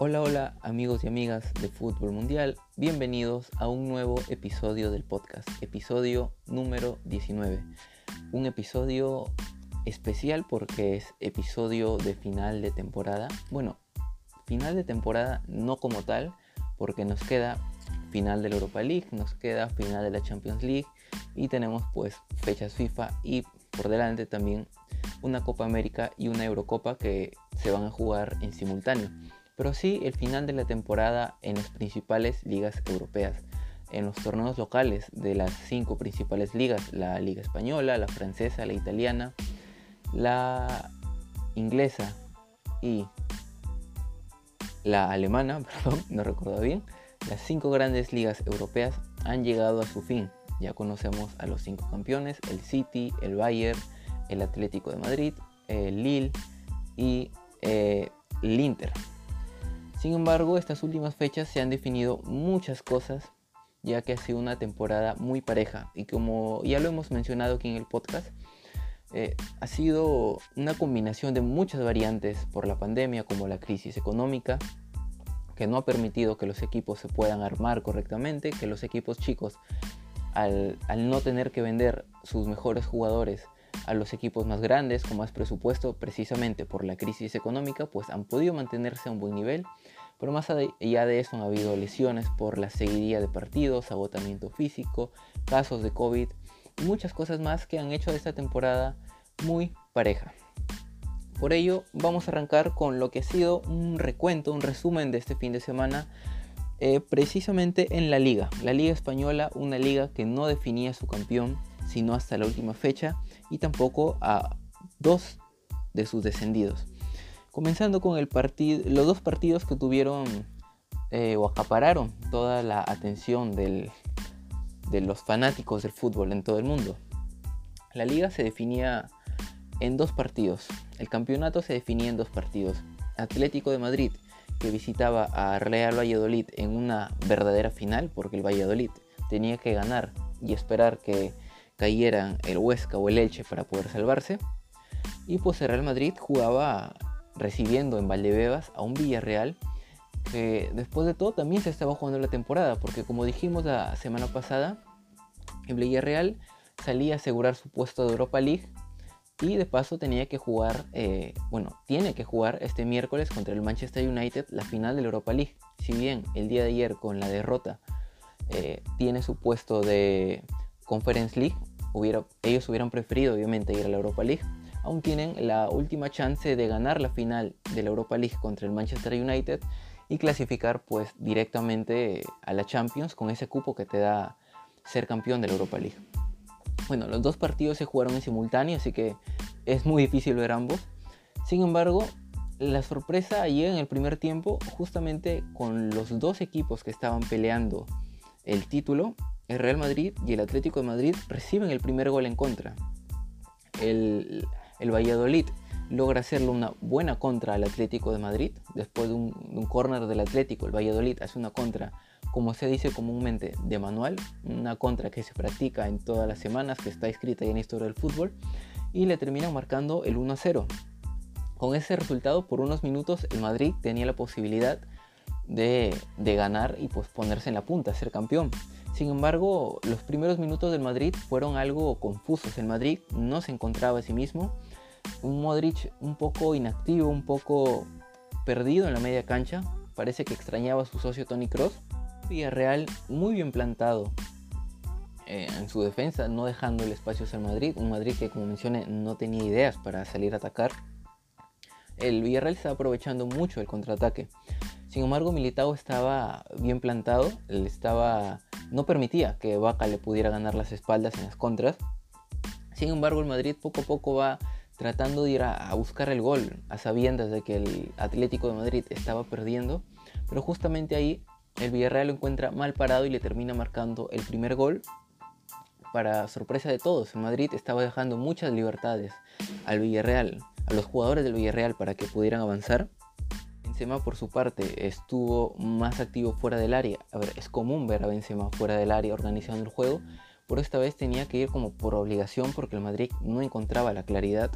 Hola, hola amigos y amigas de Fútbol Mundial, bienvenidos a un nuevo episodio del podcast, episodio número 19. Un episodio especial porque es episodio de final de temporada. Bueno, final de temporada no como tal, porque nos queda final de la Europa League, nos queda final de la Champions League y tenemos pues fechas FIFA y por delante también una Copa América y una Eurocopa que se van a jugar en simultáneo pero sí el final de la temporada en las principales ligas europeas. En los torneos locales de las cinco principales ligas, la Liga Española, la Francesa, la Italiana, la Inglesa y la Alemana, perdón, no recuerdo bien, las cinco grandes ligas europeas han llegado a su fin. Ya conocemos a los cinco campeones, el City, el Bayern, el Atlético de Madrid, el Lille y eh, el Inter. Sin embargo, estas últimas fechas se han definido muchas cosas, ya que ha sido una temporada muy pareja. Y como ya lo hemos mencionado aquí en el podcast, eh, ha sido una combinación de muchas variantes por la pandemia, como la crisis económica, que no ha permitido que los equipos se puedan armar correctamente, que los equipos chicos, al, al no tener que vender sus mejores jugadores, a los equipos más grandes con más presupuesto precisamente por la crisis económica pues han podido mantenerse a un buen nivel pero más allá de eso han habido lesiones por la seguidilla de partidos, agotamiento físico, casos de COVID y muchas cosas más que han hecho de esta temporada muy pareja. Por ello vamos a arrancar con lo que ha sido un recuento, un resumen de este fin de semana eh, precisamente en la liga. La liga española, una liga que no definía su campeón sino hasta la última fecha y tampoco a dos de sus descendidos. Comenzando con el los dos partidos que tuvieron eh, o acapararon toda la atención de los fanáticos del fútbol en todo el mundo. La liga se definía en dos partidos. El campeonato se definía en dos partidos. Atlético de Madrid, que visitaba a Real Valladolid en una verdadera final, porque el Valladolid tenía que ganar y esperar que cayeran el Huesca o el Elche para poder salvarse. Y pues el Real Madrid jugaba recibiendo en Valdebebas a un Villarreal que después de todo también se estaba jugando la temporada, porque como dijimos la semana pasada, el Villarreal salía a asegurar su puesto de Europa League y de paso tenía que jugar, eh, bueno, tiene que jugar este miércoles contra el Manchester United la final de la Europa League. Si bien el día de ayer con la derrota eh, tiene su puesto de Conference League, ellos hubieran preferido obviamente ir a la Europa League. Aún tienen la última chance de ganar la final de la Europa League contra el Manchester United y clasificar pues directamente a la Champions con ese cupo que te da ser campeón de la Europa League. Bueno, los dos partidos se jugaron en simultáneo, así que es muy difícil ver ambos. Sin embargo, la sorpresa llega en el primer tiempo justamente con los dos equipos que estaban peleando el título el Real Madrid y el Atlético de Madrid reciben el primer gol en contra. El, Valladolid logra hacerle una buena contra al Atlético de Madrid. Después de un, un córner del Atlético, el Valladolid hace una contra, como se dice comúnmente, de manual. Una contra que se practica en todas las semanas, que está escrita en la historia del fútbol. Y le terminan marcando el 1 0. Con ese resultado, por unos minutos, el Madrid tenía la posibilidad de, de ganar y pues ponerse en la punta, ser campeón. Sin embargo, los primeros minutos del Madrid fueron algo confusos. El Madrid no se encontraba a sí mismo. Un Modric un poco inactivo, un poco perdido en la media cancha. Parece que extrañaba a su socio Tony Cross. Villarreal muy bien plantado eh, en su defensa, no dejando el espacio al Madrid. Un Madrid que, como mencioné, no tenía ideas para salir a atacar. El Villarreal estaba aprovechando mucho el contraataque. Sin embargo, Militao estaba bien plantado, él estaba, no permitía que Vaca le pudiera ganar las espaldas en las contras. Sin embargo, el Madrid poco a poco va tratando de ir a, buscar el gol, a sabiendas de que el Atlético de Madrid estaba perdiendo, pero justamente ahí el Villarreal lo encuentra mal parado y le termina marcando el primer gol. Para sorpresa de todos, el Madrid estaba dejando muchas libertades al Villarreal, a los jugadores del Villarreal para que pudieran avanzar Benzema por su parte estuvo más activo fuera del área. A ver, es común ver a Benzema fuera del área organizando el juego, pero esta vez tenía que ir como por obligación porque el Madrid no encontraba la claridad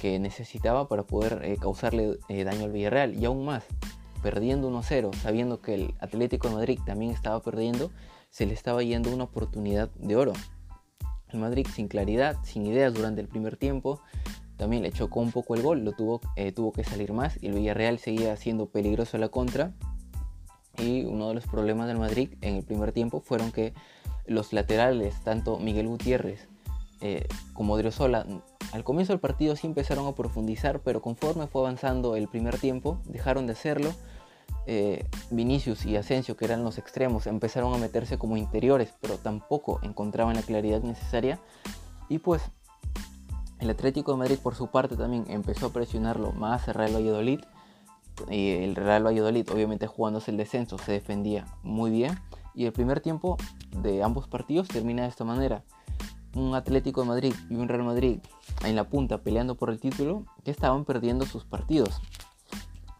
que necesitaba para poder eh, causarle eh, daño al Villarreal. Y aún más, perdiendo 1-0, sabiendo que el Atlético de Madrid también estaba perdiendo, se le estaba yendo una oportunidad de oro. El Madrid sin claridad, sin ideas durante el primer tiempo, también le chocó un poco el gol, lo tuvo, eh, tuvo que salir más y el Villarreal seguía siendo peligroso a la contra. Y uno de los problemas del Madrid en el primer tiempo fueron que los laterales, tanto Miguel Gutiérrez eh, como Driosola, al comienzo del partido sí empezaron a profundizar, pero conforme fue avanzando el primer tiempo, dejaron de hacerlo. Eh, Vinicius y Asensio, que eran los extremos, empezaron a meterse como interiores, pero tampoco encontraban la claridad necesaria. Y pues el Atlético de Madrid por su parte también empezó a presionarlo más al Real Valladolid. Y el Real Valladolid, obviamente jugándose el descenso, se defendía muy bien. Y el primer tiempo de ambos partidos termina de esta manera un Atlético de Madrid y un Real Madrid en la punta peleando por el título que estaban perdiendo sus partidos.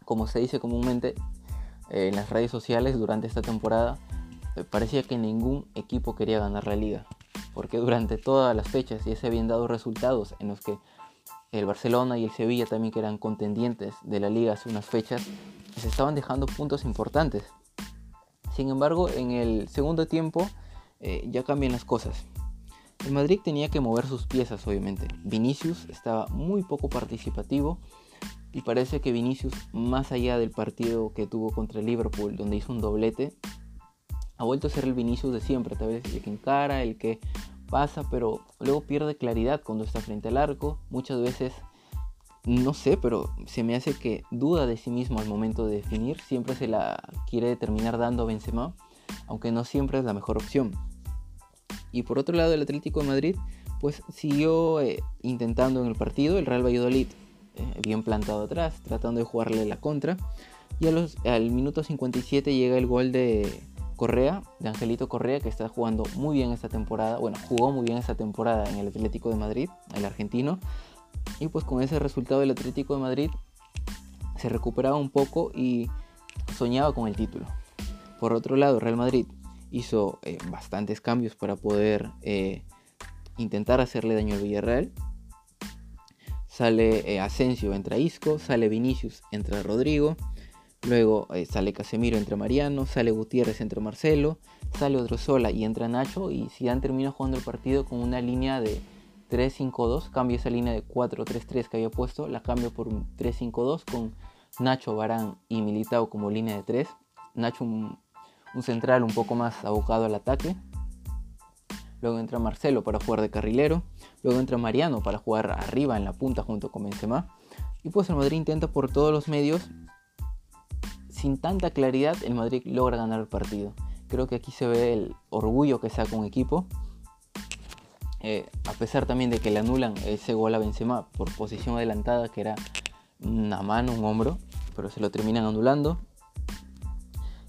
Como se dice comúnmente eh, en las redes sociales durante esta temporada, eh, parecía que ningún equipo quería ganar la liga. Porque durante todas las fechas ya se habían dado resultados en los que el Barcelona y el Sevilla también que eran contendientes de la liga hace unas fechas, se estaban dejando puntos importantes. Sin embargo, en el segundo tiempo eh, ya cambian las cosas. El Madrid tenía que mover sus piezas, obviamente. Vinicius estaba muy poco participativo y parece que Vinicius, más allá del partido que tuvo contra el Liverpool, donde hizo un doblete, ha vuelto a ser el Vinicius de siempre, tal vez el que encara, el que pasa, pero luego pierde claridad cuando está frente al arco. Muchas veces, no sé, pero se me hace que duda de sí mismo al momento de definir. Siempre se la quiere terminar dando a Benzema, aunque no siempre es la mejor opción. Y por otro lado, el Atlético de Madrid pues siguió eh, intentando en el partido, el Real Valladolid eh, bien plantado atrás, tratando de jugarle la contra. Y a los, al minuto 57 llega el gol de Correa, de Angelito Correa, que está jugando muy bien esta temporada. Bueno, jugó muy bien esta temporada en el Atlético de Madrid, el argentino. Y pues con ese resultado el Atlético de Madrid se recuperaba un poco y soñaba con el título. Por otro lado, Real Madrid hizo eh, bastantes cambios para poder eh, intentar hacerle daño al Villarreal. Sale eh, Asensio, entra Isco, sale Vinicius, entra Rodrigo, luego sale Casemiro, entra Mariano, sale Gutiérrez, entra Marcelo, sale Odrozola y entra Nacho y han terminado jugando el partido con una línea de 3-5-2, cambia esa línea de 4-3-3 que había puesto, la cambio por un 3-5-2 con Nacho, Barán y Militao como línea de 3. Nacho un central un poco más abocado al ataque. Luego entra Marcelo para jugar de carrilero. Luego entra Mariano para jugar arriba en la punta junto con Benzema. Y pues el Madrid intenta por todos los medios. Sin tanta claridad, el Madrid logra ganar el partido. Creo que aquí se ve el orgullo que saca un equipo. Eh, a pesar también de que le anulan ese gol a Benzema por posición adelantada, que era una mano, un hombro, pero se lo terminan anulando.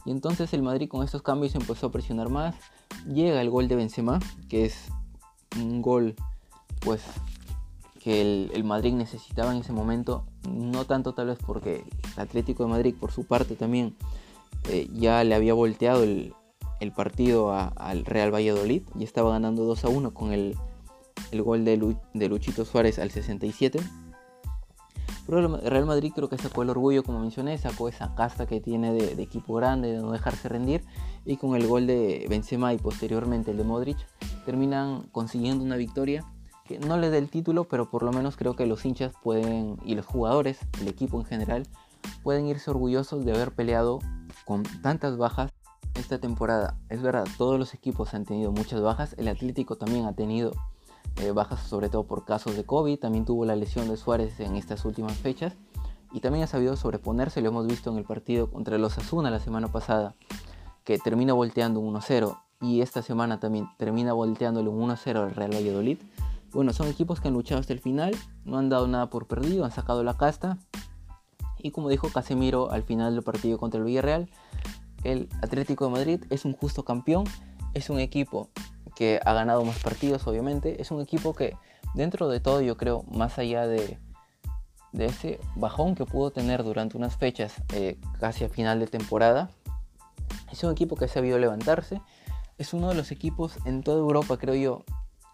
Y entonces el Madrid con estos cambios empezó a presionar más. Llega el gol de Benzema, que es un gol pues que el, Madrid necesitaba en ese momento. No tanto tal vez porque el Atlético de Madrid por su parte también eh, ya le había volteado el, partido al Real Valladolid y estaba ganando 2 a 1 con el, gol de, de Luchito Suárez al 67 pero el Real Madrid creo que sacó el orgullo, como mencioné, sacó esa casta que tiene de, equipo grande, de no dejarse rendir. Y con el gol de Benzema y posteriormente el de Modric, terminan consiguiendo una victoria que no le dé el título, pero por lo menos creo que los hinchas pueden, y los jugadores, el equipo en general, pueden irse orgullosos de haber peleado con tantas bajas esta temporada. Es verdad, todos los equipos han tenido muchas bajas, el Atlético también ha tenido eh, bajas sobre todo por casos de COVID, también tuvo la lesión de Suárez en estas últimas fechas y también ha sabido sobreponerse, lo hemos visto en el partido contra los Asuna la semana pasada, que termina volteando un 1-0 y esta semana también termina volteándole un 1-0 al Real Valladolid. Bueno, son equipos que han luchado hasta el final, no han dado nada por perdido, han sacado la casta y como dijo Casemiro al final del partido contra el Villarreal, el Atlético de Madrid es un justo campeón, es un equipo que ha ganado más partidos, obviamente. Es un equipo que, dentro de todo, yo creo, más allá de, ese bajón que pudo tener durante unas fechas eh, casi a final de temporada, es un equipo que ha sabido levantarse. Es uno de los equipos en toda Europa, creo yo,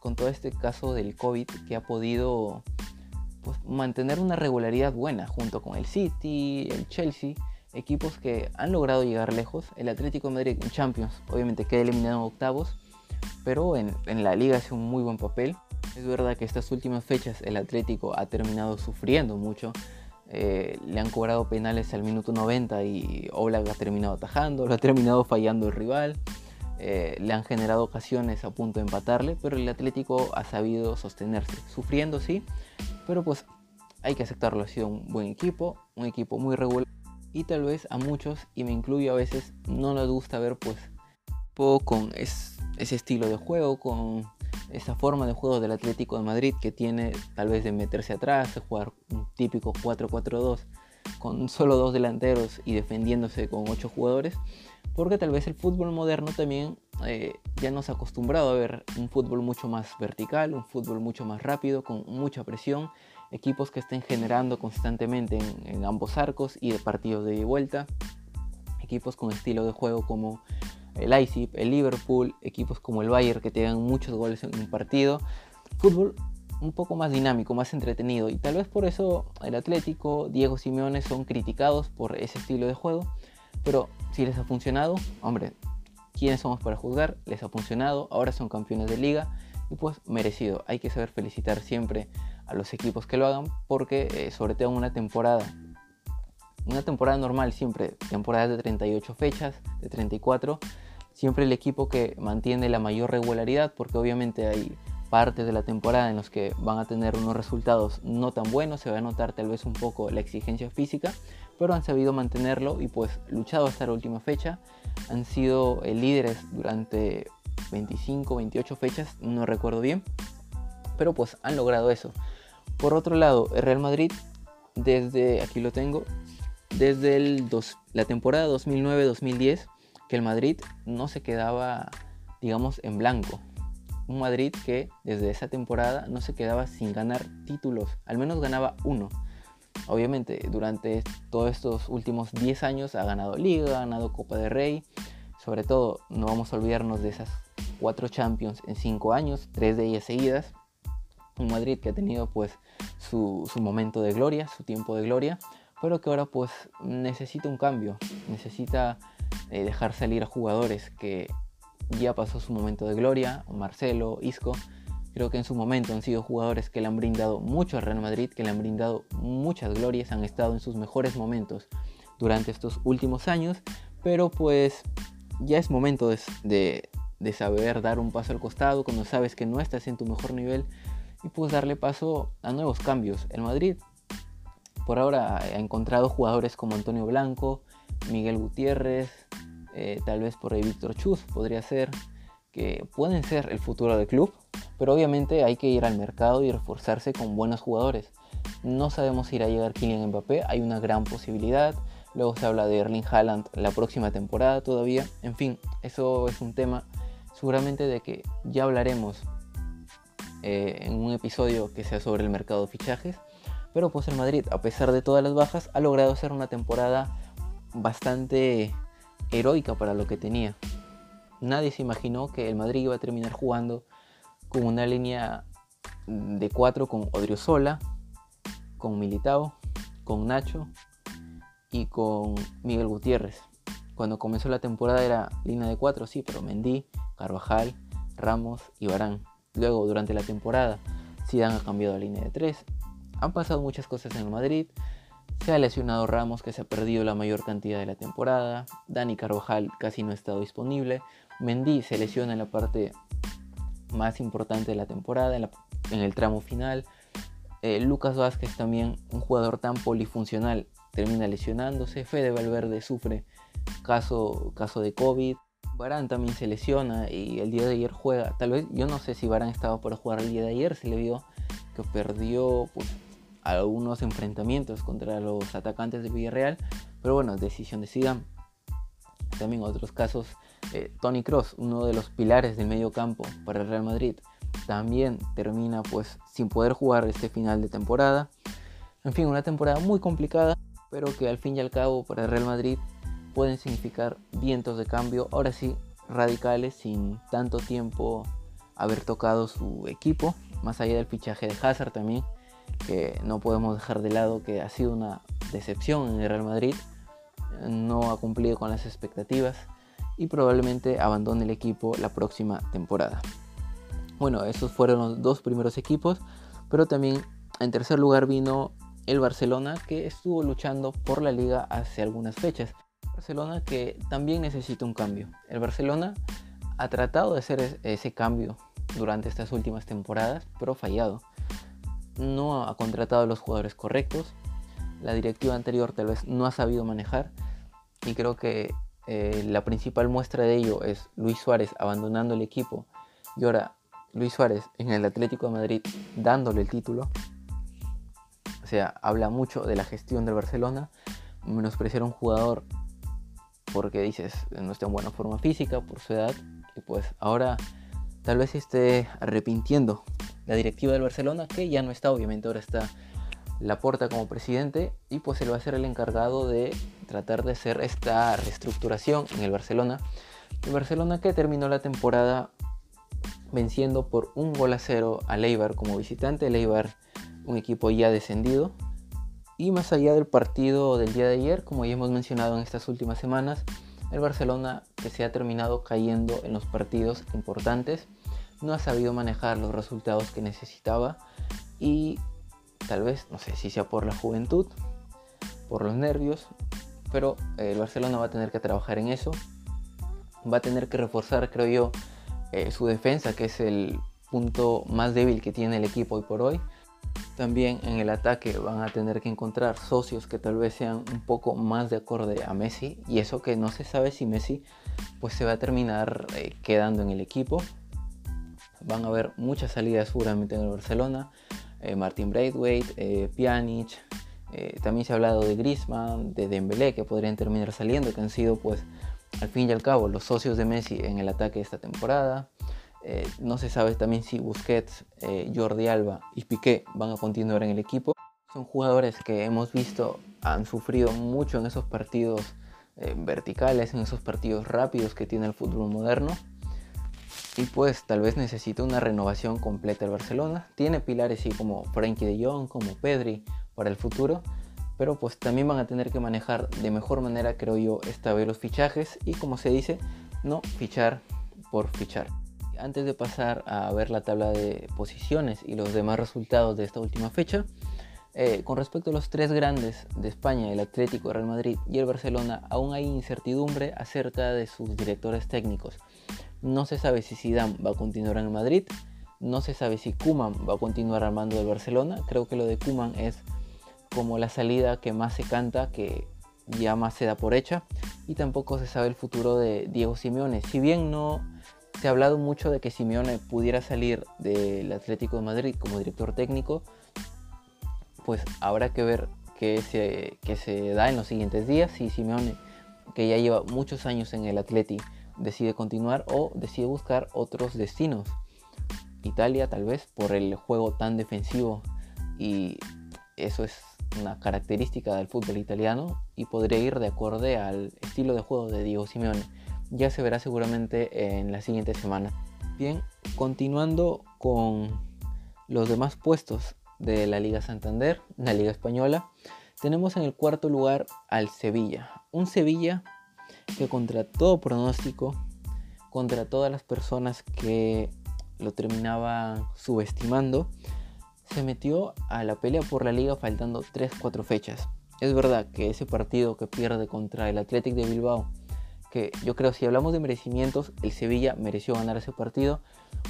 con todo este caso del COVID, que ha podido pues, mantener una regularidad buena junto con el City, el Chelsea, equipos que han logrado llegar lejos. El Atlético de Madrid en Champions, obviamente queda eliminado en octavos, pero en, la liga hace un muy buen papel. Es verdad que estas últimas fechas el Atlético ha terminado sufriendo mucho. Eh, le han cobrado penales al minuto 90 y Oblak ha terminado atajando, lo ha terminado fallando el rival. Eh, le han generado ocasiones a punto de empatarle, pero el Atlético ha sabido sostenerse, sufriendo sí, pero pues hay que aceptarlo, ha sido un buen equipo, un equipo muy regular y tal vez a muchos, y me incluyo a veces, no les gusta ver pues poco con ese estilo de juego, con esa forma de juego del Atlético de Madrid que tiene tal vez de meterse atrás, de jugar un típico 4-4-2 con solo dos delanteros y defendiéndose con ocho jugadores, porque tal vez el fútbol moderno también eh, ya nos ha acostumbrado a ver un fútbol mucho más vertical, un fútbol mucho más rápido, con mucha presión, equipos que estén generando constantemente en, ambos arcos y de partidos de vuelta, equipos con estilo de juego como el Leipzig, el Liverpool, equipos como el Bayern que tengan muchos goles en un partido, fútbol un poco más dinámico, más entretenido y tal vez por eso el Atlético, Diego Simeone son criticados por ese estilo de juego, pero si les ha funcionado, hombre, ¿quiénes somos para juzgar? Les ha funcionado, ahora son campeones de liga y pues merecido. Hay que saber felicitar siempre a los equipos que lo hagan porque eh, sobre todo en una temporada, una temporada normal siempre, temporadas de 38 fechas, de 34, siempre el equipo que mantiene la mayor regularidad porque obviamente hay partes de la temporada en los que van a tener unos resultados no tan buenos, se va a notar tal vez un poco la exigencia física, pero han sabido mantenerlo y pues luchado hasta la última fecha. Han sido eh, líderes durante 25, 28 fechas, no recuerdo bien, pero pues han logrado eso. Por otro lado, el Real Madrid, desde, aquí lo tengo, desde el la temporada 2009-2010, que el Madrid no se quedaba, digamos, en blanco. Un Madrid que desde esa temporada no se quedaba sin ganar títulos, al menos ganaba uno. Obviamente, durante todos estos últimos 10 años ha ganado Liga, ha ganado Copa de Rey. Sobre todo, no vamos a olvidarnos de esas cuatro Champions en 5 años, tres de ellas seguidas. Un Madrid que ha tenido pues su, momento de gloria, su tiempo de gloria, pero que ahora pues necesita un cambio, necesita eh, dejar salir a jugadores que ya pasó su momento de gloria, Marcelo, Isco, Creo que en su momento han sido jugadores que le han brindado mucho al Real Madrid, que le han brindado muchas glorias, han estado en sus mejores momentos durante estos últimos años, pero pues ya es momento de, saber dar un paso al costado cuando sabes que no estás en tu mejor nivel y pues darle paso a nuevos cambios. El Madrid por ahora ha encontrado jugadores como Antonio Blanco, Miguel Gutiérrez, eh, tal vez por ahí Víctor Chus podría ser, que pueden ser el futuro del club pero obviamente hay que ir al mercado y reforzarse con buenos jugadores. No sabemos si irá a llegar Kylian Mbappé, hay una gran posibilidad. Luego se habla de Erling Haaland la próxima temporada todavía. En fin, eso es un tema seguramente de que ya hablaremos eh, en un episodio que sea sobre el mercado de fichajes. Pero pues el Madrid, a pesar de todas las bajas, ha logrado hacer una temporada bastante heroica para lo que tenía. Nadie se imaginó que el Madrid iba a terminar jugando con una línea de 4 con Odriozola, con Militao, con Nacho y con Miguel Gutiérrez. Cuando comenzó la temporada era línea de 4, sí, pero Mendy, Carvajal, Ramos y Barán. Luego, durante la temporada, Zidane ha cambiado a línea de 3. Han pasado muchas cosas en el Madrid. Se ha lesionado Ramos, que se ha perdido la mayor cantidad de la temporada. Dani Carvajal casi no ha estado disponible. Mendy se lesiona en la parte más importante de la temporada, en, el tramo final. Eh, Lucas Vázquez también, un jugador tan polifuncional, termina lesionándose. Fede Valverde sufre caso, caso de COVID. Barán también se lesiona y el día de ayer juega. Tal vez, yo no sé si Barán estaba para jugar el día de ayer, se le vio que perdió pues, algunos enfrentamientos contra los atacantes de Villarreal. Pero bueno, decisión de Zidane. También otros casos eh, Tony Cross, uno de los pilares del medio campo para el Real Madrid, también termina pues sin poder jugar este final de temporada. En fin, una temporada muy complicada, pero que al fin y al cabo para el Real Madrid pueden significar vientos de cambio, ahora sí radicales, sin tanto tiempo haber tocado su equipo, más allá del fichaje de Hazard también, que no podemos dejar de lado que ha sido una decepción en el Real Madrid no ha cumplido con las expectativas y probablemente abandone el equipo la próxima temporada. Bueno, esos fueron los dos primeros equipos, pero también en tercer lugar vino el Barcelona que estuvo luchando por la liga hace algunas fechas. Barcelona que también necesita un cambio. El Barcelona ha tratado de hacer ese cambio durante estas últimas temporadas, pero fallado. No ha contratado a los jugadores correctos. La directiva anterior tal vez no ha sabido manejar. Y creo que eh, la principal muestra de ello es Luis Suárez abandonando el equipo. Y ahora Luis Suárez en el Atlético de Madrid dándole el título. O sea, habla mucho de la gestión del Barcelona. Menospreciar a un jugador porque dices no está en buena forma física por su edad. Y pues ahora tal vez esté arrepintiendo la directiva del Barcelona, que ya no está, obviamente ahora está Laporta como presidente y pues él va a ser el encargado de tratar de hacer esta reestructuración en el Barcelona. El Barcelona que terminó la temporada venciendo por un gol a cero a Leibar como visitante. Leibar, un equipo ya descendido. Y más allá del partido del día de ayer, como ya hemos mencionado en estas últimas semanas, el Barcelona que se ha terminado cayendo en los partidos importantes, no ha sabido manejar los resultados que necesitaba y tal vez, no sé si sea por la juventud, por los nervios, pero el Barcelona va a tener que trabajar en eso, va a tener que reforzar, creo yo, eh, su defensa, que es el punto más débil que tiene el equipo hoy por hoy. También en el ataque van a tener que encontrar socios que tal vez sean un poco más de acorde a Messi y eso que no se sabe si Messi pues se va a terminar eh, quedando en el equipo. Van a haber muchas salidas seguramente en el Barcelona. Eh, Martin Braithwaite, eh, Pjanic, también se ha hablado de Griezmann, de Dembélé que podrían terminar saliendo, que han sido pues al fin y al cabo los socios de Messi en el ataque de esta temporada. Eh, no se sabe también si Busquets, eh, Jordi Alba y Piqué van a continuar en el equipo. Son jugadores que hemos visto han sufrido mucho en esos partidos eh, verticales, en esos partidos rápidos que tiene el fútbol moderno. Y pues tal vez necesita una renovación completa el Barcelona. Tiene pilares así como Frankie de Jong, como Pedri para el futuro. Pero pues también van a tener que manejar de mejor manera, creo yo, esta vez los fichajes. Y como se dice, no fichar por fichar antes de pasar a ver la tabla de posiciones y los demás resultados de esta última fecha, eh, con respecto a los tres grandes de España, el Atlético, el Real Madrid y el Barcelona, aún hay incertidumbre acerca de sus directores técnicos. No se sabe si Zidane va a continuar en Madrid, no se sabe si Kuman va a continuar al mando del Barcelona. Creo que lo de Kuman es como la salida que más se canta, que ya más se da por hecha, y tampoco se sabe el futuro de Diego Simeone. Si bien no se ha hablado mucho de que Simeone pudiera salir del Atlético de Madrid como director técnico, pues habrá que ver qué se, se da en los siguientes días, si Simeone, que ya lleva muchos años en el Atleti, decide continuar o decide buscar otros destinos. Italia tal vez por el juego tan defensivo y eso es una característica del fútbol italiano y podría ir de acuerdo al estilo de juego de Diego Simeone ya se verá seguramente en la siguiente semana. Bien, continuando con los demás puestos de la Liga Santander, la Liga Española, tenemos en el cuarto lugar al Sevilla. Un Sevilla que contra todo pronóstico, contra todas las personas que lo terminaban subestimando, se metió a la pelea por la liga faltando 3-4 fechas. Es verdad que ese partido que pierde contra el Athletic de Bilbao que yo creo si hablamos de merecimientos, el Sevilla mereció ganar ese partido,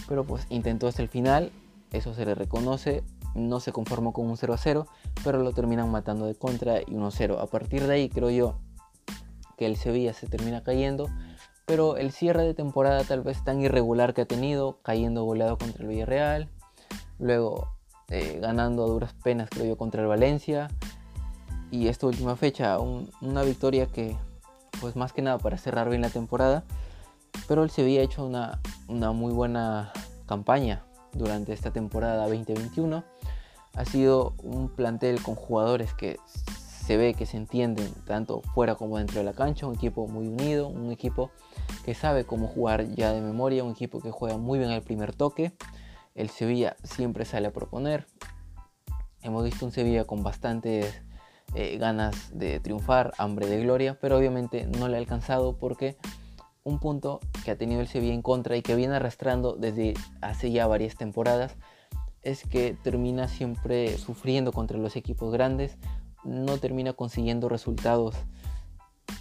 pero pues intentó hasta el final, eso se le reconoce, no se conformó con un 0 a 0, pero lo terminan matando de contra y 1 0. A partir de ahí creo yo que el Sevilla se termina cayendo, pero el cierre de temporada tal vez tan irregular que ha tenido, cayendo goleado contra el Villarreal, luego eh, ganando a duras penas creo yo contra el Valencia, y esta última fecha una victoria que pues más que nada para cerrar bien la temporada. Pero el Sevilla ha hecho una, una muy buena campaña durante esta temporada 2021. Ha sido un plantel con jugadores que se ve que se entienden tanto fuera como dentro de la cancha, un equipo muy unido, un equipo que sabe cómo jugar ya de memoria, un equipo que juega muy bien el primer toque. El Sevilla siempre sale a proponer. Hemos visto un Sevilla con bastantes eh, ganas de triunfar, hambre de gloria, pero obviamente no le ha alcanzado porque un punto que ha tenido el Sevilla en contra y que viene arrastrando desde hace ya varias temporadas es que termina siempre sufriendo contra los equipos grandes, no termina consiguiendo resultados,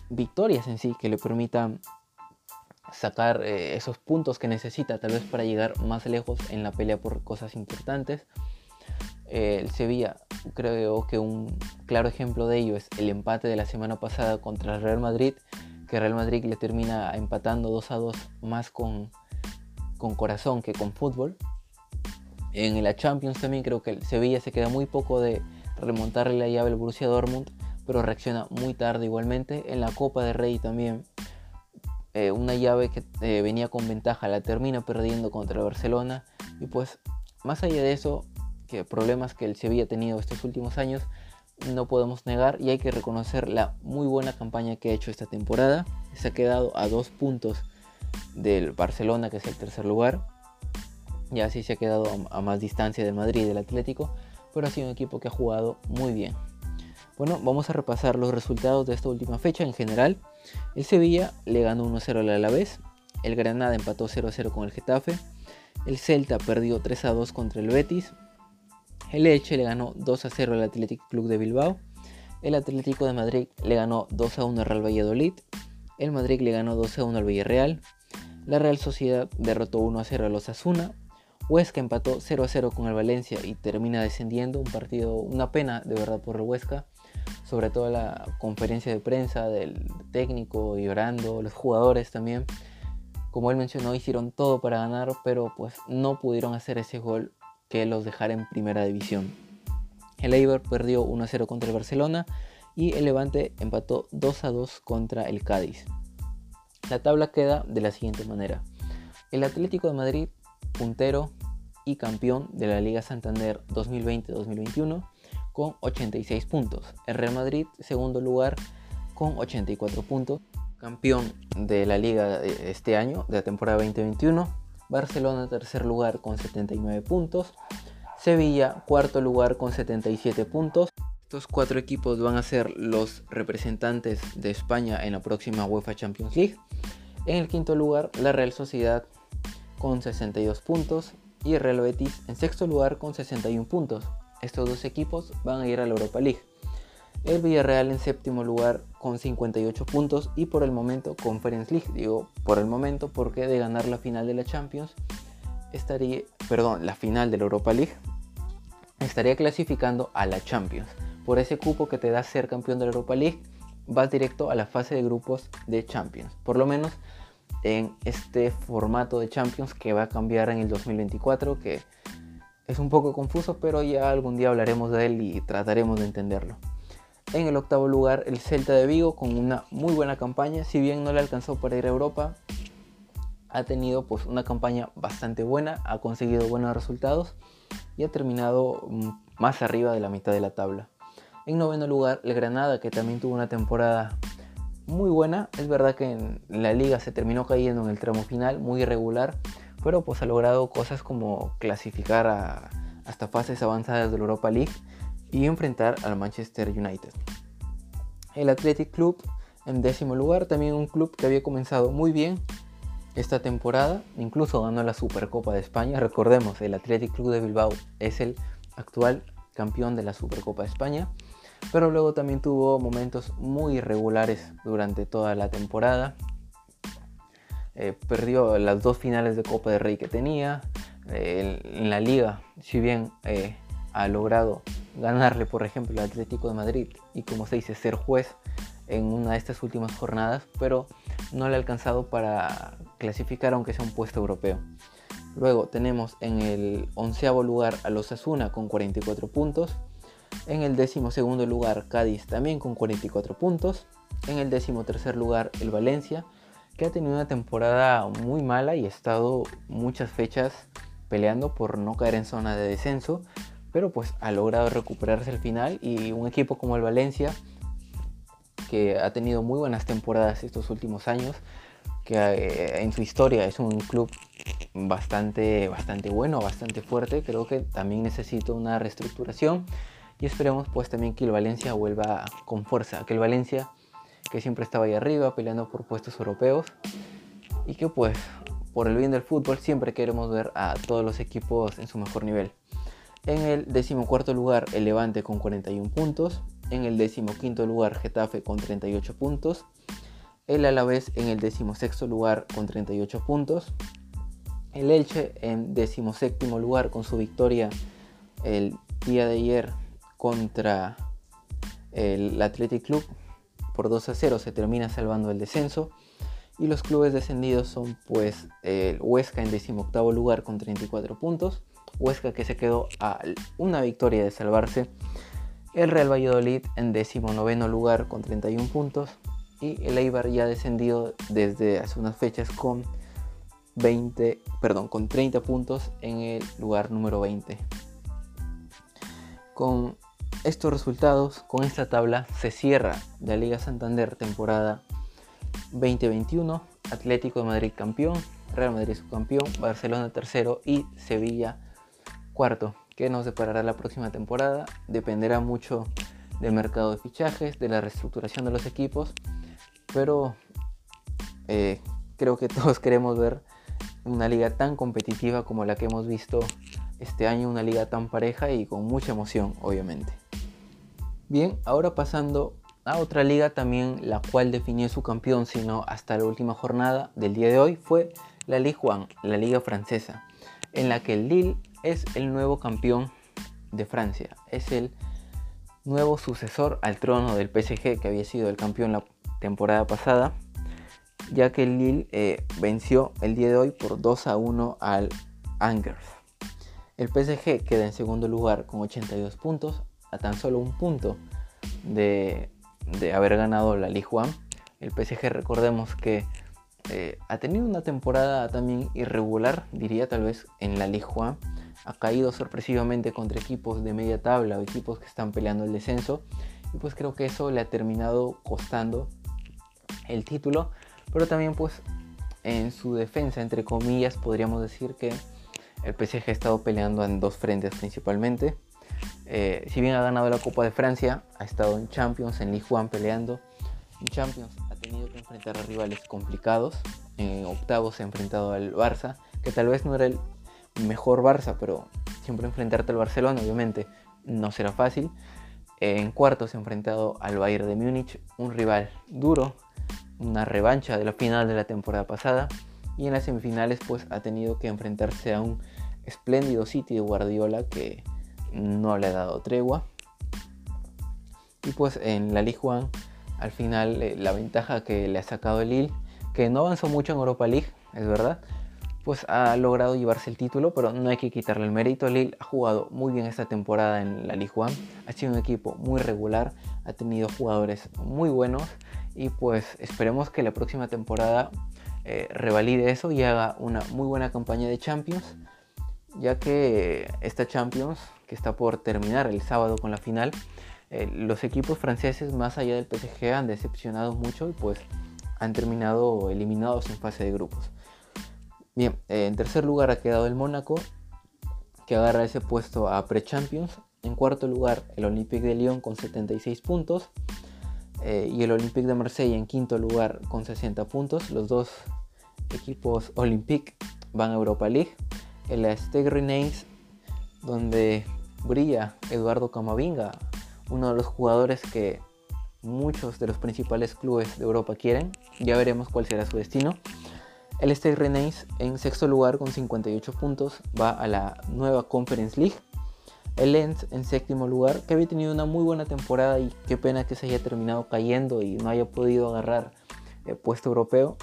victorias en sí, que le permitan sacar eh, esos puntos que necesita tal vez para llegar más lejos en la pelea por cosas importantes. El Sevilla creo que un claro ejemplo de ello es el empate de la semana pasada contra el Real Madrid, que Real Madrid le termina empatando 2 a 2 más con, con corazón que con fútbol. En la Champions también creo que el Sevilla se queda muy poco de remontarle la llave al Borussia Dortmund, pero reacciona muy tarde igualmente. En la Copa de Rey también eh, una llave que eh, venía con ventaja la termina perdiendo contra el Barcelona. Y pues más allá de eso, que problemas que el Sevilla ha tenido estos últimos años, no podemos negar y hay que reconocer la muy buena campaña que ha hecho esta temporada. Se ha quedado a dos puntos del Barcelona, que es el tercer lugar ya sí se ha quedado a más distancia del Madrid y del Atlético, pero ha sido un equipo que ha jugado muy bien. Bueno, vamos a repasar los resultados de esta última fecha en general. El Sevilla le ganó 1-0 al Alavés, el Granada empató 0-0 con el Getafe, el Celta perdió 3-2 contra el Betis, el Elche le ganó 2-0 al Athletic Club de Bilbao, el Atlético de Madrid le ganó 2-1 al Real Valladolid, el Madrid le ganó 2-1 al Villarreal, la Real Sociedad derrotó 1-0 a los Asuna, Huesca empató 0 a 0 con el Valencia y termina descendiendo. Un partido, una pena de verdad por el Huesca. Sobre todo la conferencia de prensa del técnico llorando, los jugadores también. Como él mencionó, hicieron todo para ganar, pero pues no pudieron hacer ese gol que los dejara en primera división. El Eibar perdió 1 a 0 contra el Barcelona y el Levante empató 2 a 2 contra el Cádiz. La tabla queda de la siguiente manera. El Atlético de Madrid puntero campeón de la Liga Santander 2020-2021 con 86 puntos. El Real Madrid, segundo lugar con 84 puntos. Campeón de la liga este año, de la temporada 2021. Barcelona, tercer lugar con 79 puntos. Sevilla, cuarto lugar con 77 puntos. Estos cuatro equipos van a ser los representantes de España en la próxima UEFA Champions League. En el quinto lugar, la Real Sociedad con 62 puntos y el Real Betis en sexto lugar con 61 puntos. Estos dos equipos van a ir a la Europa League. El Villarreal en séptimo lugar con 58 puntos y por el momento Conference League. Digo por el momento porque de ganar la final de la Champions estaría, perdón, la final de la Europa League estaría clasificando a la Champions. Por ese cupo que te da ser campeón de la Europa League, vas directo a la fase de grupos de Champions. Por lo menos en este formato de Champions que va a cambiar en el 2024, que es un poco confuso, pero ya algún día hablaremos de él y trataremos de entenderlo. En el octavo lugar, el Celta de Vigo con una muy buena campaña, si bien no le alcanzó para ir a Europa, ha tenido pues una campaña bastante buena, ha conseguido buenos resultados y ha terminado mm, más arriba de la mitad de la tabla. En noveno lugar, el Granada, que también tuvo una temporada muy buena. Es verdad que en la liga se terminó cayendo en el tramo final, muy irregular, pero pues ha logrado cosas como clasificar a, hasta fases avanzadas de la Europa League y enfrentar al Manchester United. El Athletic Club en décimo lugar, también un club que había comenzado muy bien esta temporada, incluso ganó la Supercopa de España. Recordemos, el Athletic Club de Bilbao es el actual campeón de la Supercopa de España pero luego también tuvo momentos muy irregulares durante toda la temporada. Eh, perdió las dos finales de Copa de Rey que tenía. Eh, en la liga, si bien eh, ha logrado ganarle, por ejemplo, al Atlético de Madrid y como se dice, ser juez en una de estas últimas jornadas, pero no le ha alcanzado para clasificar aunque sea un puesto europeo. Luego tenemos en el onceavo lugar a los Asuna con 44 puntos. En el décimo segundo lugar Cádiz también con 44 puntos. En el décimo tercer lugar el Valencia que ha tenido una temporada muy mala y ha estado muchas fechas peleando por no caer en zona de descenso. Pero pues ha logrado recuperarse al final y un equipo como el Valencia que ha tenido muy buenas temporadas estos últimos años, que eh, en su historia es un club bastante, bastante bueno, bastante fuerte, creo que también necesita una reestructuración Y esperemos pues también que el Valencia vuelva con fuerza, que el Valencia que siempre estaba ahí arriba peleando por puestos europeos. Y que pues por el bien del fútbol siempre queremos ver a todos los equipos en su mejor nivel. En el decimocuarto lugar el Levante con 41 puntos, en el decimoquinto lugar Getafe con 38 puntos, el Alavés en el decimosexto lugar con 38 puntos, el Elche en decimoséptimo lugar con su victoria el día de ayer contra el Athletic Club por 2 a 0 se termina salvando el descenso. Y los clubes descendidos son pues el Huesca en decimoctavo lugar con 34 puntos, Huesca que se quedó a una victoria de salvarse, el Real Valladolid en decimonoveno lugar con 31 puntos. Y el Eibar ya descendido desde hace unas fechas con 20, perdón, con 30 puntos en el lugar número 20. Con estos resultados, con esta tabla, se cierra la Liga Santander temporada 2021. Atlético de Madrid campeón, Real Madrid subcampeón, Barcelona tercero y Sevilla cuarto. ¿Qué nos deparará la próxima temporada? Dependerá mucho del mercado de fichajes, de la reestructuración de los equipos, pero eh, creo que todos queremos ver una liga tan competitiva como la que hemos visto este año, una liga tan pareja y con mucha emoción, obviamente. Bien, ahora pasando a otra liga también la cual definió su campeón, sino hasta la última jornada del día de hoy, fue la Ligue 1, la liga francesa, en la que el Lille es el nuevo campeón de Francia, es el nuevo sucesor al trono del PSG que había sido el campeón la temporada pasada ya que el Lille eh, venció el día de hoy por 2 a 1 al Angers. El PSG queda en segundo lugar con 82 puntos, a tan solo un punto de, haber ganado la Ligue 1. El PSG recordemos que eh, ha tenido una temporada también irregular, diría tal vez en la Ligue 1. Ha caído sorpresivamente contra equipos de media tabla o equipos que están peleando el descenso. Y pues creo que eso le ha terminado costando el título pero también pues en su defensa, entre comillas, podríamos decir que el PSG ha estado peleando en dos frentes principalmente. Eh, si bien ha ganado la Copa de Francia, ha estado en Champions, en Ligue 1 peleando. En Champions ha tenido que enfrentar a rivales complicados. En octavos se ha enfrentado al Barça, que tal vez no era el mejor Barça, pero siempre enfrentarte al Barcelona, obviamente, no será fácil. En cuartos se ha enfrentado al Bayern de Múnich, un rival duro, una revancha de la final de la temporada pasada y en las semifinales pues ha tenido que enfrentarse a un espléndido City de Guardiola que no le ha dado tregua. Y pues en la Ligue 1 al final eh, la ventaja que le ha sacado el Lille que no avanzó mucho en Europa League es verdad pues ha logrado llevarse el título pero no hay que quitarle el mérito. Lille ha jugado muy bien esta temporada en la Ligue 1 ha sido un equipo muy regular ha tenido jugadores muy buenos y pues esperemos que la próxima temporada eh, revalide eso y haga una muy buena campaña de Champions, ya que esta Champions, que está por terminar el sábado con la final, eh, los equipos franceses más allá del PSG han decepcionado mucho y pues han terminado eliminados en fase de grupos. Bien, eh, en tercer lugar ha quedado el Mónaco, que agarra ese puesto a Pre-Champions. En cuarto lugar, el Olympique de Lyon con 76 puntos. Eh, y el Olympique de Marsella en quinto lugar con 60 puntos. Los dos equipos Olympique van a Europa League. La Steg Renaissance, donde brilla Eduardo Camavinga, uno de los jugadores que muchos de los principales clubes de Europa quieren. Ya veremos cuál será su destino. El Steg Renaissance en sexto lugar con 58 puntos va a la nueva Conference League el Lens en séptimo lugar, que había tenido una muy buena temporada y qué pena que se haya terminado cayendo y no haya podido agarrar el puesto europeo.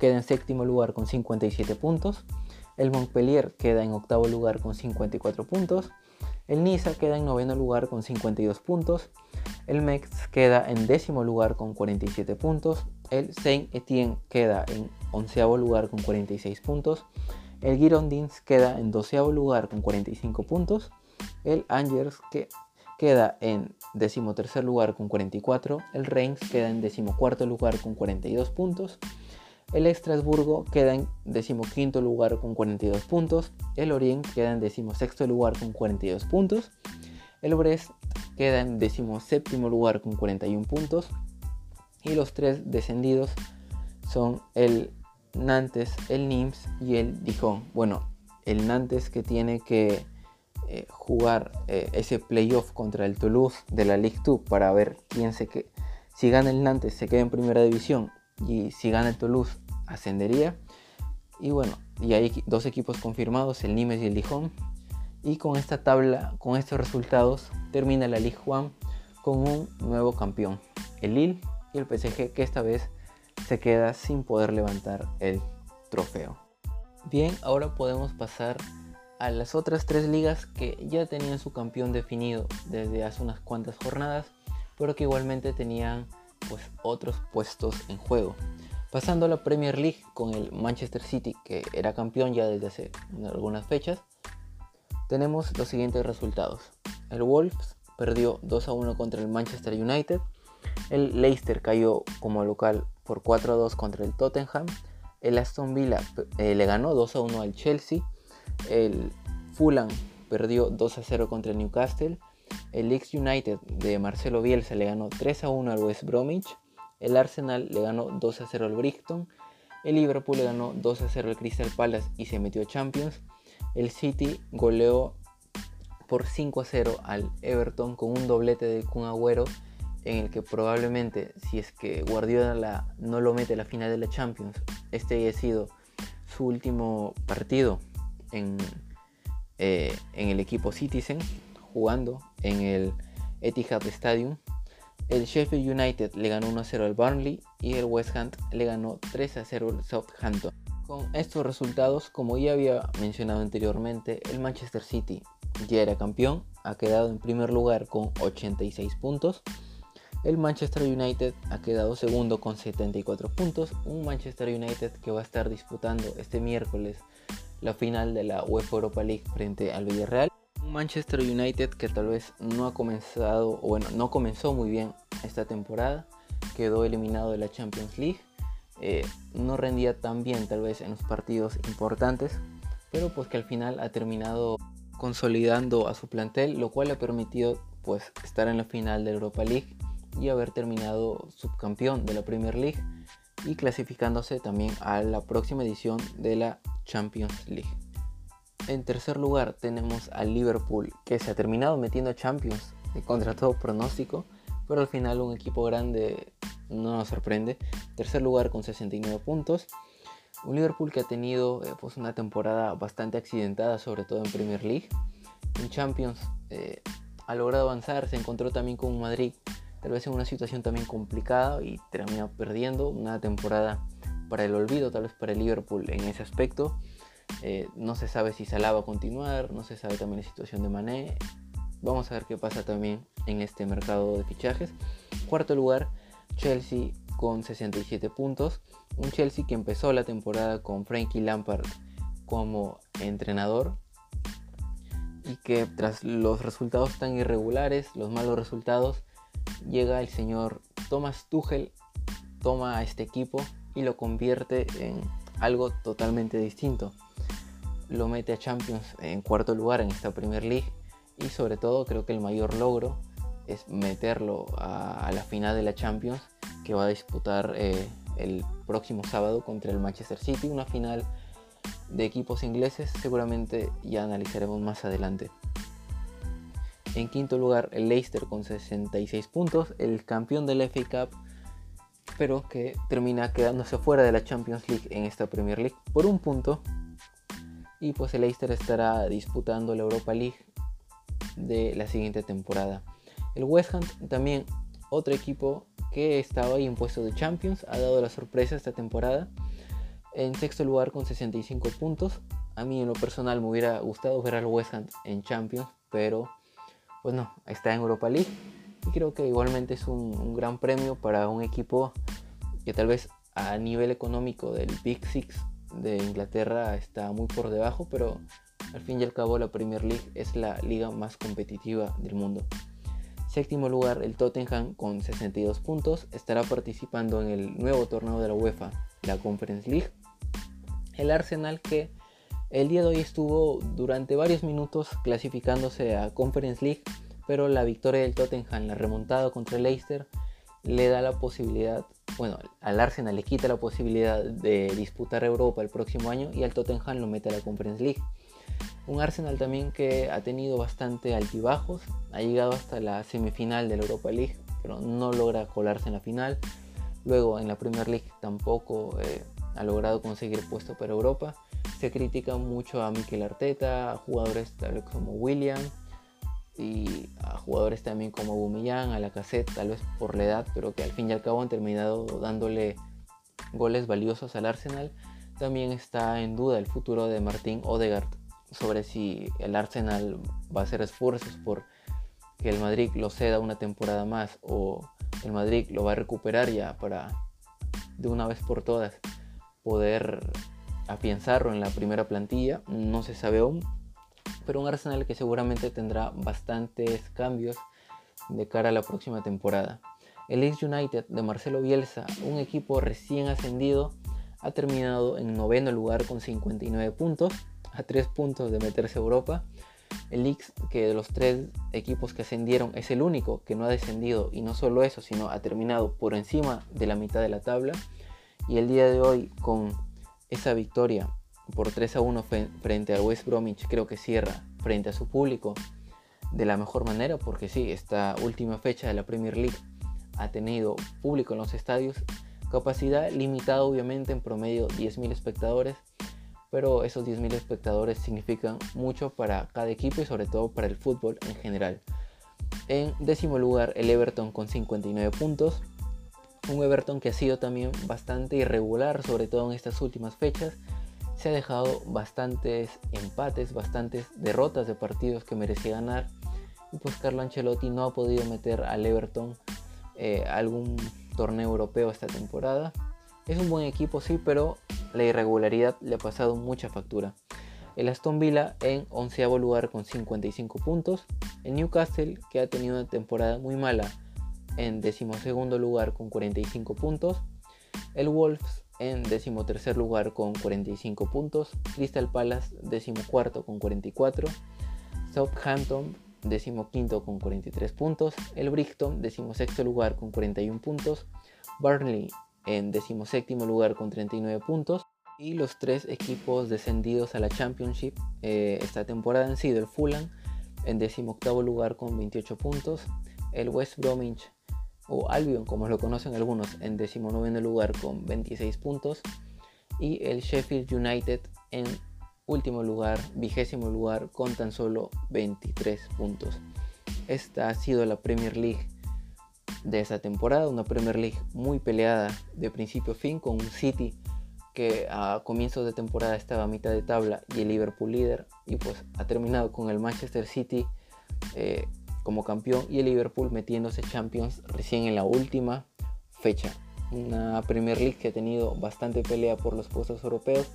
Queda en séptimo lugar con 57 puntos. El Montpellier queda en octavo lugar con 54 puntos. El Niza queda en noveno lugar con 52 puntos. El Metz queda en décimo lugar con 47 puntos. El Saint Etienne queda en onceavo lugar con 46 puntos. El Girondins queda en doceavo lugar con 45 puntos. El Angers que queda en decimotercer lugar con 44. El Reims queda en decimocuarto lugar con 42 puntos. El Estrasburgo queda en decimoquinto lugar con 42 puntos. El Orient queda en decimosexto lugar con 42 puntos. El Brest queda en 17 lugar con 41 puntos y los tres descendidos son el Nantes, el Nims y el Dijon. Bueno, el Nantes que tiene que eh, jugar eh, ese playoff contra el Toulouse de la Ligue 2 para ver quién se que si gana el Nantes se queda en primera división y si gana el Toulouse ascendería. Y bueno, y hay dos equipos confirmados, el Nimes y el Dijon. Y con esta tabla, con estos resultados, termina la Ligue 1 con un nuevo campeón, el Lille y el PSG, que esta vez se queda sin poder levantar el trofeo. Bien, ahora podemos pasar a las otras tres ligas que ya tenían su campeón definido desde hace unas cuantas jornadas, pero que igualmente tenían pues otros puestos en juego. Pasando a la Premier League con el Manchester City, que era campeón ya desde hace algunas fechas, tenemos los siguientes resultados. El Wolves perdió 2 a 1 contra el Manchester United. El Leicester cayó como local por 4 a 2 contra el Tottenham. El Aston Villa eh, le ganó 2 a 1 al Chelsea. El Fulham perdió 2 a 0 contra el Newcastle. El Leeds United de Marcelo Bielsa le ganó 3 a 1 al West Bromwich. El Arsenal le ganó 2 a 0 al Brighton. El Liverpool le ganó 2 a 0 al Crystal Palace y se metió a Champions. El City goleó por 5 a 0 al Everton con un doblete de Kun Agüero en el que probablemente si es que Guardiola no lo mete a la final de la Champions, este haya sido su último partido en, eh, en el equipo Citizen, jugando en el Etihad Stadium. El Sheffield United le ganó 1-0 al Burnley y el West Ham le ganó 3-0 al Southampton. Con estos resultados, como ya había mencionado anteriormente, el Manchester City ya era campeón, ha quedado en primer lugar con 86 puntos el Manchester United ha quedado segundo con 74 puntos, un Manchester United que va a estar disputando este miércoles la final de la UEFA Europa League frente al Villarreal. Un Manchester United que tal vez no ha comenzado, o bueno, no comenzó muy bien esta temporada, quedó eliminado de la Champions League, eh, no rendía tan bien tal vez en los partidos importantes, pero pues que al final ha terminado consolidando a su plantel, lo cual le ha permitido pues estar en la final de Europa League y haber terminado subcampeón de la Premier League y clasificándose también a la próxima edición de la Champions League. En tercer lugar tenemos al Liverpool que se ha terminado metiendo Champions contra todo pronóstico, pero al final un equipo grande no nos sorprende. Tercer lugar con 69 puntos. Un Liverpool que ha tenido eh, pues una temporada bastante accidentada, sobre todo en Premier League. En Champions eh, ha logrado avanzar, se encontró también con un Madrid tal vez en una situación también complicada y termina perdiendo una temporada para el olvido, tal vez para el Liverpool en ese aspecto. Eh, no se sabe si Salah va a continuar, no se sabe también la situación de Mané. Vamos a ver qué pasa también en este mercado de fichajes. Cuarto lugar, Chelsea con 67 puntos. Un Chelsea que empezó la temporada con Frankie Lampard como entrenador y que tras los resultados tan irregulares, los malos resultados, llega el señor Thomas Tuchel, toma a este equipo y lo convierte en algo totalmente distinto. Lo mete a Champions en cuarto lugar en esta Premier League y sobre todo creo que el mayor logro es meterlo a, la final de la Champions que va a disputar eh, el próximo sábado contra el Manchester City, una final de equipos ingleses seguramente ya analizaremos más adelante. En quinto lugar, el Leicester con 66 puntos, el campeón del FA Cup, pero que termina quedándose fuera de la Champions League en esta Premier League por un punto. Y pues el Leicester estará disputando la Europa League de la siguiente temporada. El West Ham también otro equipo que estaba ahí en puesto de Champions, ha dado la sorpresa esta temporada. En sexto lugar con 65 puntos. A mí en lo personal me hubiera gustado ver al West Ham en Champions, pero pues no, está en Europa League. Y creo que igualmente es un, gran premio para un equipo que tal vez a nivel económico del Big Six de Inglaterra está muy por debajo, pero al fin y al cabo la Premier League es la liga más competitiva del mundo. Séptimo lugar, el Tottenham con 62 puntos estará participando en el nuevo torneo de la UEFA, la Conference League. El Arsenal que el día de hoy estuvo durante varios minutos clasificándose a Conference League, pero la victoria del Tottenham, la remontada contra el Leicester, le da la posibilidad, bueno, al Arsenal le quita la posibilidad de disputar Europa el próximo año y al Tottenham lo mete a la Conference League. Un Arsenal también que ha tenido bastante altibajos, ha llegado hasta la semifinal de la Europa League, pero no logra colarse en la final. Luego en la Premier League tampoco eh, ha logrado conseguir puesto para Europa. Se critica mucho a Mikel Arteta, a jugadores tal como William, y a jugadores también como Bumillán, a la cassette, tal vez por la edad, pero que al fin y al cabo han terminado dándole goles valiosos al Arsenal. También está en duda el futuro de Martín Odegaard sobre si el Arsenal va a hacer esfuerzos por que el Madrid lo ceda una temporada más o el Madrid lo va a recuperar ya para de una vez por todas poder afianzarlo en la primera plantilla. No se sabe aún, pero un Arsenal que seguramente tendrá bastantes cambios de cara a la próxima temporada. El Leeds United de Marcelo Bielsa, un equipo recién ascendido, ha terminado en noveno lugar con 59 puntos, a 3 puntos de meterse a Europa. El Leeds, que de los tres equipos que ascendieron, es el único que no ha descendido y no solo eso, sino ha terminado por encima de la mitad de la tabla. Y el día de hoy, con esa victoria por 3 a 1 frente al West Bromwich creo que cierra frente a su público de la mejor manera porque sí, esta última fecha de la Premier League ha tenido público en los estadios, capacidad limitada obviamente en promedio 10.000 espectadores, pero esos 10.000 espectadores significan mucho para cada equipo y sobre todo para el fútbol en general. En décimo lugar el Everton con 59 puntos, un Everton que ha sido también bastante irregular, sobre todo en estas últimas fechas, se ha dejado bastantes empates, bastantes derrotas de partidos que merecía ganar. Y pues Carlo Ancelotti no ha podido meter al Everton eh, algún torneo europeo esta temporada. Es un buen equipo, sí, pero la irregularidad le ha pasado mucha factura. El Aston Villa en onceavo lugar con 55 puntos. El Newcastle, que ha tenido una temporada muy mala, en decimosegundo lugar con 45 puntos. El Wolves en decimotercer lugar con 45 puntos, Crystal Palace decimocuarto con 44, Southampton decimoquinto con 43 puntos, el Brighton decimosexto lugar con 41 puntos, Burnley en decimoséptimo lugar con 39 puntos. Y los tres equipos descendidos a la Championship eh, esta temporada han sido el Fulham en decimoctavo lugar con 28 puntos, el West Bromwich o Albion como lo conocen algunos en decimonoveno lugar con 26 puntos y el Sheffield United en último lugar, vigésimo lugar con tan solo 23 puntos. Esta ha sido la Premier League de esta temporada, una Premier League muy peleada de principio a fin con un City que a comienzos de temporada estaba a mitad de tabla y el Liverpool líder y pues ha terminado con el Manchester City eh, como campeón y el Liverpool metiéndose Champions recién en la última fecha. Una Premier League que ha tenido bastante pelea por los puestos europeos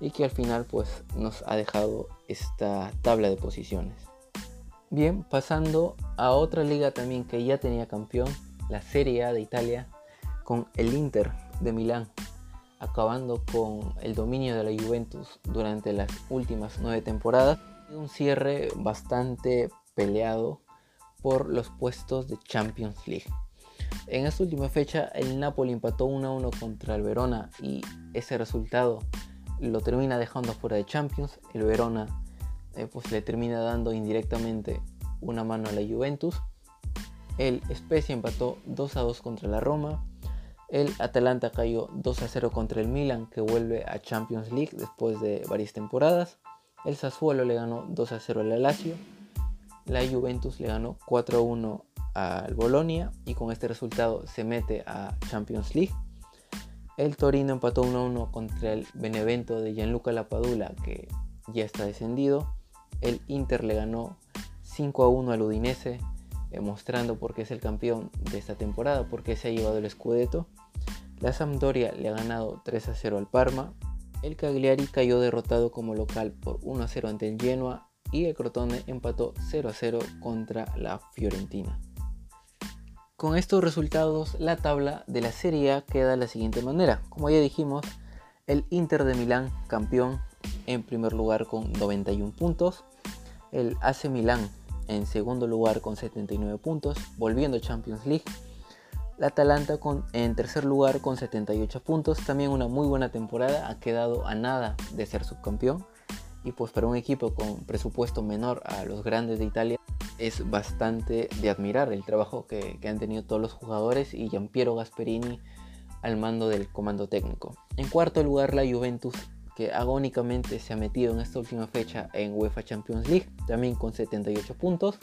y que al final pues nos ha dejado esta tabla de posiciones. Bien, pasando a otra liga también que ya tenía campeón, la Serie A de Italia, con el Inter de Milán, acabando con el dominio de la Juventus durante las últimas nueve temporadas. Un cierre bastante peleado por los puestos de Champions League. En esta última fecha el Napoli empató 1-1 contra el Verona y ese resultado lo termina dejando fuera de Champions. El Verona eh, pues le termina dando indirectamente una mano a la Juventus. El Spezia empató 2-2 contra la Roma. El Atalanta cayó 2-0 contra el Milan que vuelve a Champions League después de varias temporadas. El Sassuolo le ganó 2-0 al Lazio la Juventus le ganó 4-1 al Bolonia y con este resultado se mete a Champions League. El Torino empató 1-1 contra el Benevento de Gianluca Lapadula que ya está descendido. El Inter le ganó 5-1 al Udinese, demostrando por qué es el campeón de esta temporada, porque se ha llevado el Scudetto. La Sampdoria le ha ganado 3-0 al Parma. El Cagliari cayó derrotado como local por 1-0 ante el Genoa y el Crotone empató 0 a 0 contra la Fiorentina. Con estos resultados, la tabla de la Serie A queda de la siguiente manera. Como ya dijimos, el Inter de Milán, campeón, en primer lugar con 91 puntos. El AC Milán en segundo lugar con 79 puntos, volviendo Champions League. La Atalanta en tercer lugar con 78 puntos, también una muy buena temporada, ha quedado a nada de ser subcampeón. Y pues para un equipo con presupuesto menor a los grandes de Italia es bastante de admirar el trabajo que, han tenido todos los jugadores y Giampiero Gasperini al mando del comando técnico. En cuarto lugar la Juventus que agónicamente se ha metido en esta última fecha en UEFA Champions League, también con 78 puntos.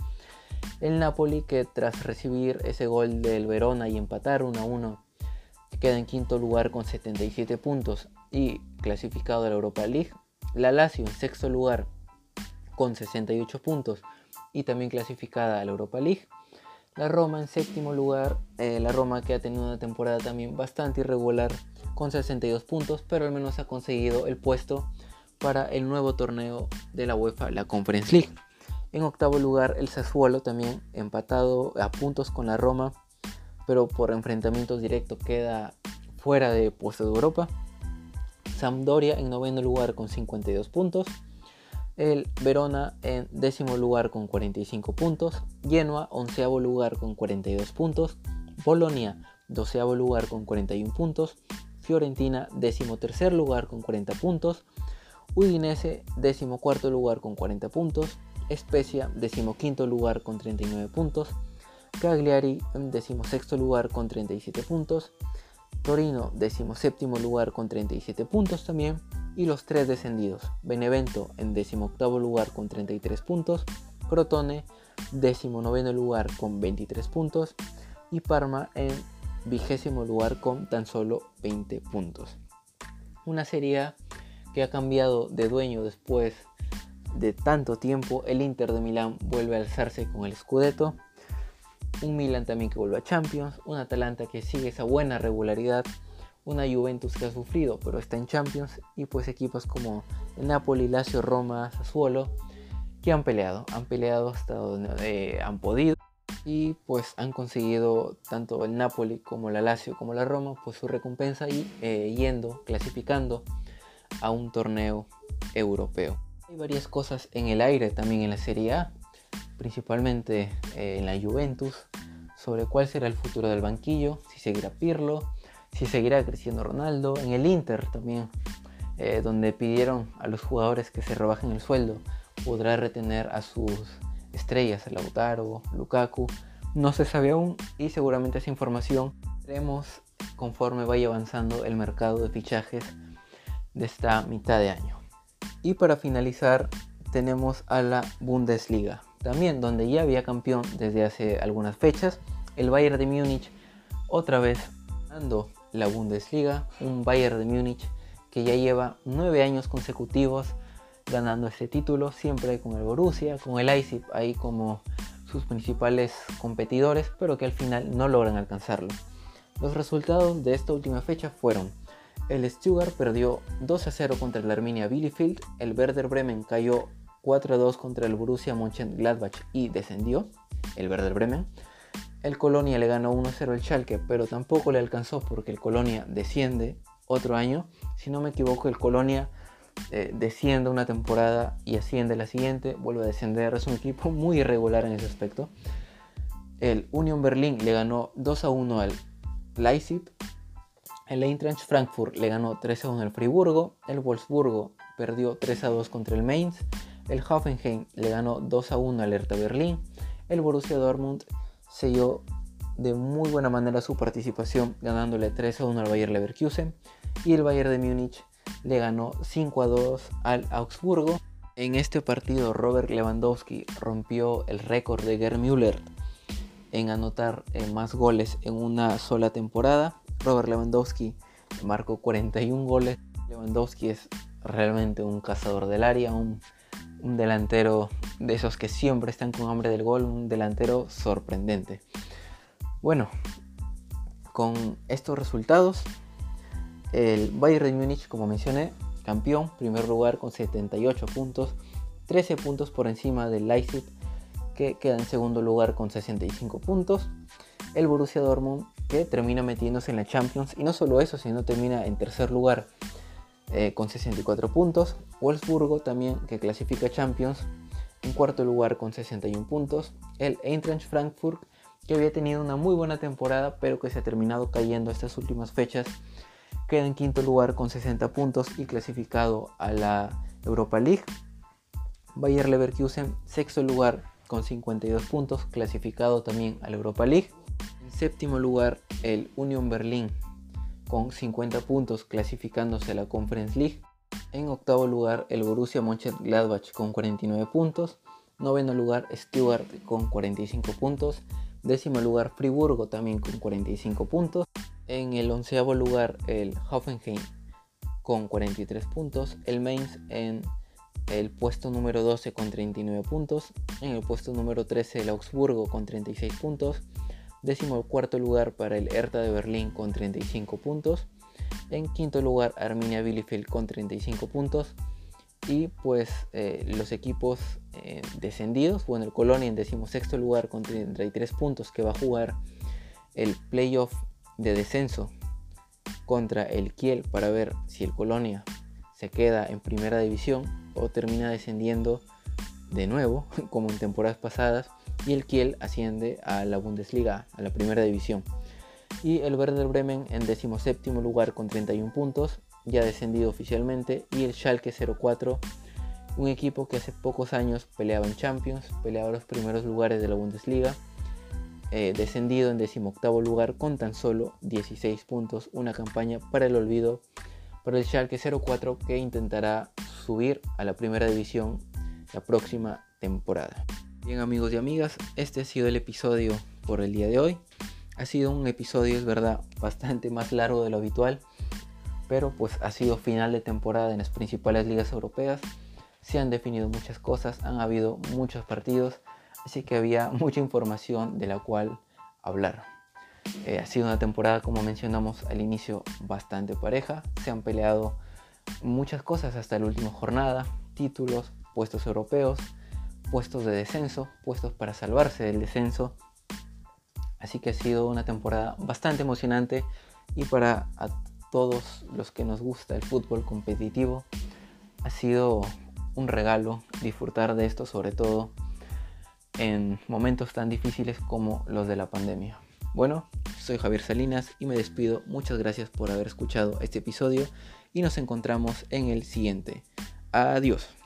El Napoli que tras recibir ese gol del Verona y empatar 1 a 1 queda en quinto lugar con 77 puntos y clasificado a la Europa League. La Lazio en sexto lugar con 68 puntos y también clasificada a la Europa League. La Roma en séptimo lugar, eh, la Roma que ha tenido una temporada también bastante irregular con 62 puntos, pero al menos ha conseguido el puesto para el nuevo torneo de la UEFA, la Conference League. En octavo lugar el Sassuolo también empatado a puntos con la Roma, pero por enfrentamientos directos queda fuera de puesto de Europa. Sampdoria en noveno lugar con 52 puntos. El Verona en décimo lugar con 45 puntos, Genoa onceavo lugar con 42 puntos, Bolonia doceavo lugar con 41 puntos, Fiorentina décimo tercer lugar con 40 puntos, Udinese décimo cuarto lugar con 40 puntos, Spezia décimo quinto lugar con 39 puntos, Cagliari en décimo sexto lugar con 37 puntos, Torino décimo séptimo lugar con 37 puntos también, y los tres descendidos. Benevento en 18 lugar con 33 puntos, Crotone 19 lugar con 23 puntos y Parma en vigésimo lugar con tan solo 20 puntos. Una serie que ha cambiado de dueño después de tanto tiempo. El Inter de Milán vuelve a alzarse con el Scudetto. Un Milan también que vuelve a Champions. Un Atalanta que sigue esa buena regularidad una Juventus que ha sufrido, pero está en Champions, y pues equipos como Napoli, Lazio, Roma, Sassuolo, que han peleado, han peleado hasta donde eh, han podido, y pues han conseguido tanto el Napoli como la Lazio como la Roma, pues su recompensa y eh, yendo, clasificando a un torneo europeo. Hay varias cosas en el aire también en la Serie A, principalmente eh, en la Juventus, sobre cuál será el futuro del banquillo, si seguirá Pirlo, si seguirá creciendo Ronaldo. En el Inter también, eh, donde pidieron a los jugadores que se rebajen el sueldo, podrá retener a sus estrellas, Lautaro, Lukaku. No se sabe aún y seguramente esa información veremos conforme vaya avanzando el mercado de fichajes de esta mitad de año. Y para finalizar tenemos a la Bundesliga, también donde ya había campeón desde hace algunas fechas, el Bayern de Múnich otra vez ando la Bundesliga, un Bayern de Múnich que ya lleva nueve años consecutivos ganando este título, siempre con el Borussia, con el Leipzig ahí como sus principales competidores, pero que al final no logran alcanzarlo. Los resultados de esta última fecha fueron el Stuttgart perdió 2 a 0 contra el Arminia Bielefeld, el Werder Bremen cayó 4 a 2 contra el Borussia Mönchengladbach y descendió, el Werder Bremen. El Colonia le ganó 1-0 al Schalke, pero tampoco le alcanzó porque el Colonia desciende otro año. Si no me equivoco, el Colonia eh, desciende una temporada y asciende la siguiente, vuelve a descender. Es un equipo muy irregular en ese aspecto. El Union Berlin le ganó 2-1 al Leipzig. El Eintracht Frankfurt le ganó 3-1 al Friburgo. El Wolfsburgo perdió 3-2 contra el Mainz. El Hoffenheim le ganó 2-1 al Hertha Berlin. El Borussia Dortmund selló de muy buena manera su participación ganándole 3 a 1 al Bayer Leverkusen y el Bayern de Múnich le ganó 5 a 2 al Augsburgo. En este partido Robert Lewandowski rompió el récord de Gerd Müller en anotar eh, más goles en una sola temporada. Robert Lewandowski marcó 41 goles. Lewandowski es realmente un cazador del área, un un delantero de esos que siempre están con hambre del gol, un delantero sorprendente. Bueno, con estos resultados, el Bayern Múnich, como mencioné, campeón, primer lugar con 78 puntos, 13 puntos por encima del Leipzig, que queda en segundo lugar con 65 puntos. El Borussia Dortmund, que termina metiéndose en la Champions, y no solo eso, sino termina en tercer lugar eh, con 64 puntos. Wolfsburgo también, que clasifica Champions, En cuarto lugar con 61 puntos, el Eintracht Frankfurt, que había tenido una muy buena temporada, pero que se ha terminado cayendo estas últimas fechas. Queda en quinto lugar con 60 puntos y clasificado a la Europa League. Bayer Leverkusen, sexto lugar con 52 puntos, clasificado también a la Europa League. En séptimo lugar, el Union Berlin con 50 puntos, clasificándose a la Conference League. En octavo lugar, el Borussia Mönchengladbach con 49 puntos. Noveno lugar, Stuttgart con 45 puntos. Décimo lugar, Friburgo también con 45 puntos. En el onceavo lugar, el Hoffenheim con 43 puntos. El Mainz en el puesto número 12 con 39 puntos. En el puesto número 13, el Augsburgo con 36 puntos. Décimo cuarto lugar para el Hertha de Berlín con 35 puntos. En quinto lugar, Arminia Bielefeld con 35 puntos. Y pues eh, los equipos eh, descendidos, bueno, el Colonia en decimosexto lugar con 33 puntos que va a jugar el playoff de descenso contra el Kiel para ver si el Colonia se queda en primera división o termina descendiendo de nuevo, como en temporadas pasadas, y el Kiel asciende a la Bundesliga, a la primera división y el Werder Bremen en 17 lugar con 31 puntos, ya descendido oficialmente, y el Schalke 04, un equipo que hace pocos años peleaba en Champions, peleaba los primeros lugares de la Bundesliga, eh, descendido en 18 lugar con tan solo 16 puntos, una campaña para el olvido para el Schalke 04 que intentará subir a la primera división la próxima temporada. Bien amigos y amigas, este ha sido el episodio por el día de hoy. Ha sido un episodio, es verdad, bastante más largo de lo habitual, pero pues ha sido final de temporada en las principales ligas europeas. Se han definido muchas cosas, han habido muchos partidos, así que había mucha información de la cual hablar. Eh, ha sido una temporada, como mencionamos al inicio, bastante pareja. Se han peleado muchas cosas hasta la última jornada, títulos, puestos europeos, puestos de descenso, puestos para salvarse del descenso Así que ha sido una temporada bastante emocionante y para todos los que nos gusta el fútbol competitivo ha sido un regalo disfrutar de esto, sobre todo en momentos tan difíciles como los de la pandemia. Bueno, soy Javier Salinas y me despido. Muchas gracias por haber escuchado este episodio y nos encontramos en el siguiente. Adiós.